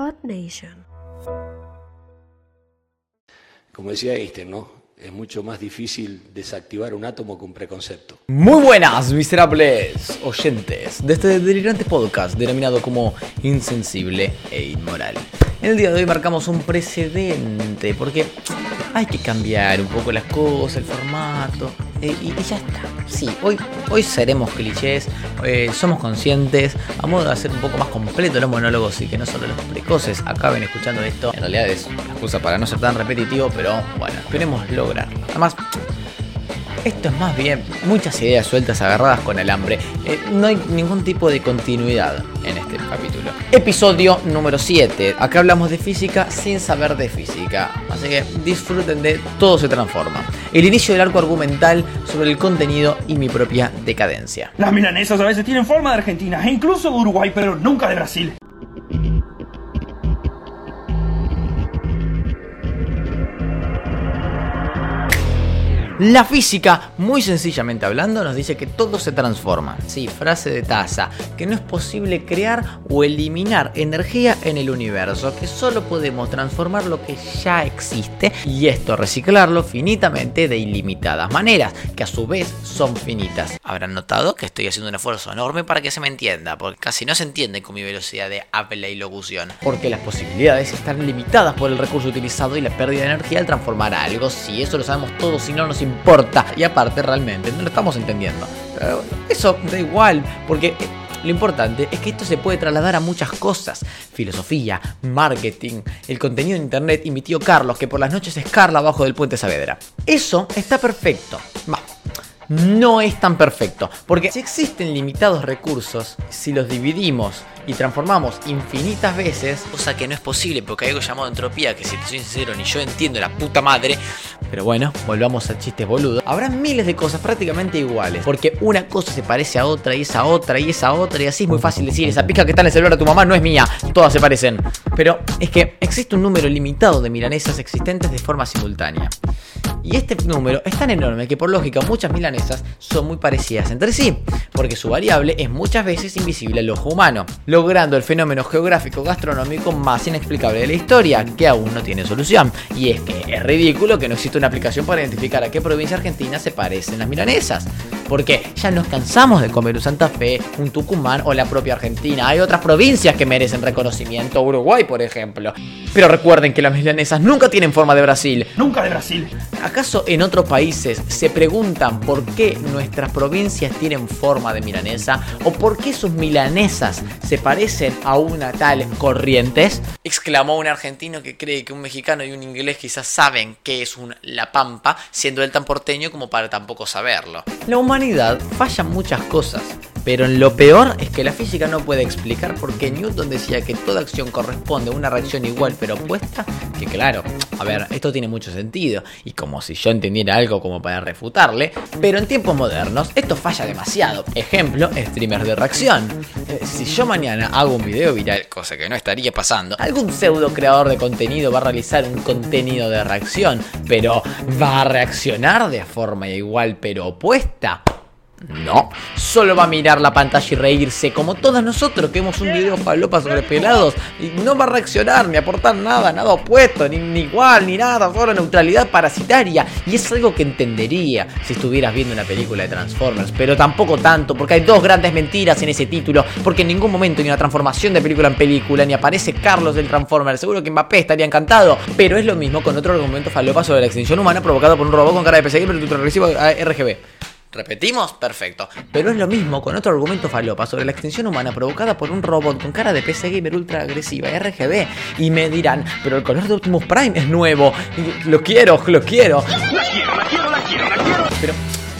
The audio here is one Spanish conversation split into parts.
Odd Nation. Como decía Einstein, ¿no? Es mucho más difícil desactivar un átomo que un preconcepto. Muy buenas, miserables oyentes de este delirante podcast denominado como Insensible e Inmoral. En el día de hoy marcamos un precedente porque hay que cambiar un poco las cosas, el formato eh, y, ya está. Sí, hoy, hoy seremos clichés, eh, somos conscientes, a modo de hacer un poco más completo los monólogos y que no solo los precoces acaben escuchando esto. En realidad es una excusa para no ser tan repetitivo, pero bueno, esperemos lograrlo. Además, esto es más bien muchas ideas sueltas agarradas con alambre. Eh, no hay ningún tipo de continuidad en este capítulo. Episodio número 7. Acá hablamos de física sin saber de física. Así que disfruten de Todo se transforma. El inicio del arco argumental sobre el contenido y mi propia decadencia. Las milanesas a veces tienen forma de Argentina e incluso de Uruguay, pero nunca de Brasil. La física, muy sencillamente hablando, nos dice que todo se transforma. Sí, frase de taza, que no es posible crear o eliminar energía en el universo, que solo podemos transformar lo que ya existe y esto reciclarlo finitamente de ilimitadas maneras, que a su vez son finitas. Habrán notado que estoy haciendo un esfuerzo enorme para que se me entienda, porque casi no se entiende con mi velocidad de habla y locución. Porque las posibilidades están limitadas por el recurso utilizado y la pérdida de energía al transformar algo. Si eso lo sabemos todos, si no nos importa. Y aparte, realmente, no lo estamos entendiendo. Eso da igual, porque eh, lo importante es que esto se puede trasladar a muchas cosas. Filosofía, marketing, el contenido de internet y mi tío Carlos, que por las noches es Carla abajo del puente Saavedra. Eso está perfecto. No es tan perfecto, porque si existen limitados recursos, si los dividimos y transformamos infinitas veces, cosa que no es posible porque hay algo llamado entropía que si te soy sincero ni yo entiendo la puta madre, pero bueno, volvamos a chistes boludos. Habrá miles de cosas prácticamente iguales, porque una cosa se parece a otra y esa otra y esa otra y así es muy fácil decir, esa pija que está en el celular de tu mamá no es mía, todas se parecen. Pero es que existe un número limitado de milanesas existentes de forma simultánea. Y este número es tan enorme que por lógica muchas milanesas son muy parecidas entre sí, porque su variable es muchas veces invisible al ojo humano, logrando el fenómeno geográfico gastronómico más inexplicable de la historia, que aún no tiene solución. Y es que es ridículo que no exista una aplicación para identificar a qué provincia argentina se parecen las milanesas. Porque ya nos cansamos de comer un Santa Fe, un Tucumán o la propia Argentina. Hay otras provincias que merecen reconocimiento, Uruguay por ejemplo. Pero recuerden que las milanesas nunca tienen forma de Brasil. Nunca de Brasil. ¿Acaso en otros países se preguntan por qué nuestras provincias tienen forma de milanesa o por qué sus milanesas se parecen a una tal Corrientes? Exclamó un argentino que cree que un mexicano y un inglés quizás saben qué es un La Pampa, siendo él tan porteño como para tampoco saberlo. La humanidad falla en muchas cosas. Pero en lo peor es que la física no puede explicar por qué Newton decía que toda acción corresponde a una reacción igual pero opuesta, que claro, a ver, esto tiene mucho sentido, y como si yo entendiera algo como para refutarle, pero en tiempos modernos esto falla demasiado. Ejemplo, streamers de reacción. Eh, si yo mañana hago un video viral, cosa que no estaría pasando, algún pseudo creador de contenido va a realizar un contenido de reacción, pero ¿va a reaccionar de forma igual pero opuesta? No, solo va a mirar la pantalla y reírse como todos nosotros que vemos un video falopa sobre pelados y no va a reaccionar ni aportar nada, nada opuesto, ni, ni igual, ni nada, solo neutralidad parasitaria. Y es algo que entendería si estuvieras viendo una película de Transformers, pero tampoco tanto, porque hay dos grandes mentiras en ese título, porque en ningún momento hay una transformación de película en película, ni aparece Carlos del Transformer, seguro que Mbappé estaría encantado, pero es lo mismo con otro argumento falopa sobre la extinción humana provocado por un robot con cara de PC pero ultra RGB. ¿Repetimos? Perfecto. Pero es lo mismo con otro argumento falopa sobre la extinción humana provocada por un robot con cara de PC gamer ultra agresiva RGB. Y me dirán, pero el color de Optimus Prime es nuevo. Lo quiero, lo quiero. Pero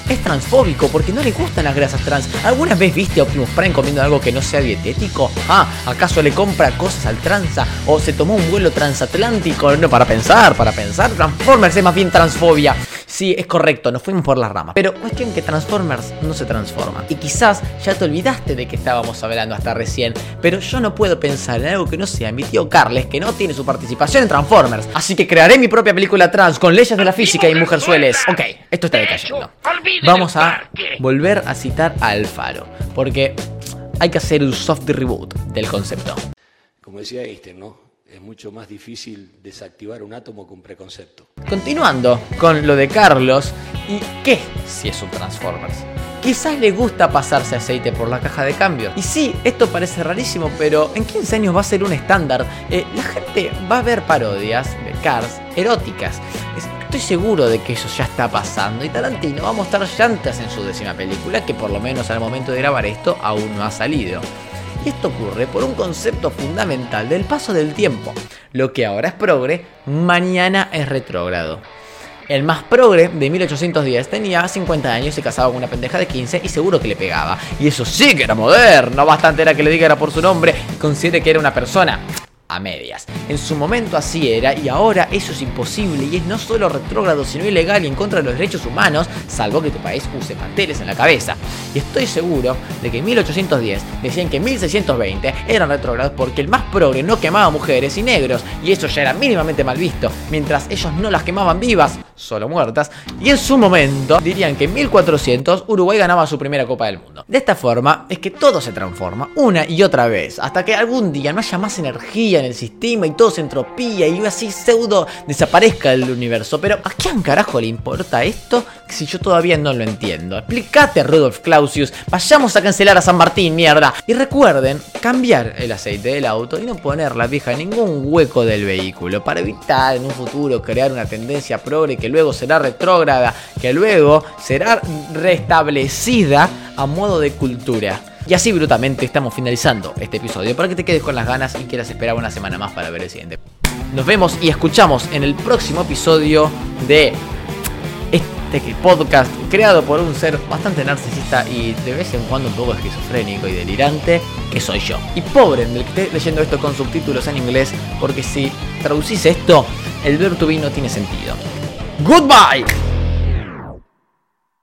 es transfóbico porque no le gustan las grasas trans. ¿Alguna vez viste a Optimus Prime comiendo algo que no sea dietético? Ah, ¿acaso le compra cosas al tranza? ¿O se tomó un vuelo transatlántico? No, para pensar, para pensar. Transformers es más bien transfobia. Sí, es correcto, nos fuimos por las ramas. Pero cuestión que Transformers no se transforma. Y quizás ya te olvidaste de que estábamos hablando hasta recién. Pero yo no puedo pensar en algo que no sea mi tío Carles, que no tiene su participación en Transformers. Así que crearé mi propia película trans con leyes de la física y mujerzueles. Ok, esto está decayendo. Vamos a volver a citar a Alfaro. Porque hay que hacer un soft reboot del concepto. Como decía Einstein, ¿no? Es mucho más difícil desactivar un átomo que un preconcepto. Continuando con lo de Carlos, ¿y qué si es un Transformers? Quizás le gusta pasarse aceite por la caja de cambio. Y sí, esto parece rarísimo, pero en 15 años va a ser un estándar. Eh, la gente va a ver parodias de Cars eróticas. Estoy seguro de que eso ya está pasando y Tarantino va a mostrar llantas en su décima película que por lo menos al momento de grabar esto aún no ha salido. Y esto ocurre por un concepto fundamental del paso del tiempo. Lo que ahora es progre, mañana es retrógrado. El más progre de 1810 tenía 50 años y casaba con una pendeja de 15 y seguro que le pegaba. Y eso sí que era moderno, bastante era que le diga era por su nombre y considere que era una persona a medias. En su momento así era y ahora eso es imposible y es no solo retrógrado sino ilegal y en contra de los derechos humanos, salvo que tu país use manteles en la cabeza. Y estoy seguro de que en 1810 decían que en 1620 eran retrógrados porque el más progre no quemaba mujeres y negros y eso ya era mínimamente mal visto, mientras ellos no las quemaban vivas, solo muertas, y en su momento dirían que en 1400 Uruguay ganaba su primera Copa del Mundo. De esta forma es que todo se transforma una y otra vez, hasta que algún día no haya más energía en el sistema y todo se entropía y así pseudo desaparezca del universo. Pero ¿a quién carajo le importa esto si yo todavía no lo entiendo? Explícate, Rudolf Clausius. Vayamos a cancelar a San Martín, mierda. Y recuerden, cambiar el aceite del auto y no poner la vieja en ningún hueco del vehículo para evitar en un futuro crear una tendencia progre que luego será retrógrada, que luego será restablecida a modo de cultura. Y así brutalmente estamos finalizando este episodio para que te quedes con las ganas y quieras esperar una semana más para ver el siguiente. Nos vemos y escuchamos en el próximo episodio de este podcast creado por un ser bastante narcisista y de vez en cuando un poco esquizofrénico y delirante, que soy yo. Y pobre del que esté leyendo esto con subtítulos en inglés, porque si traducís esto, el verbo to be no tiene sentido. Goodbye.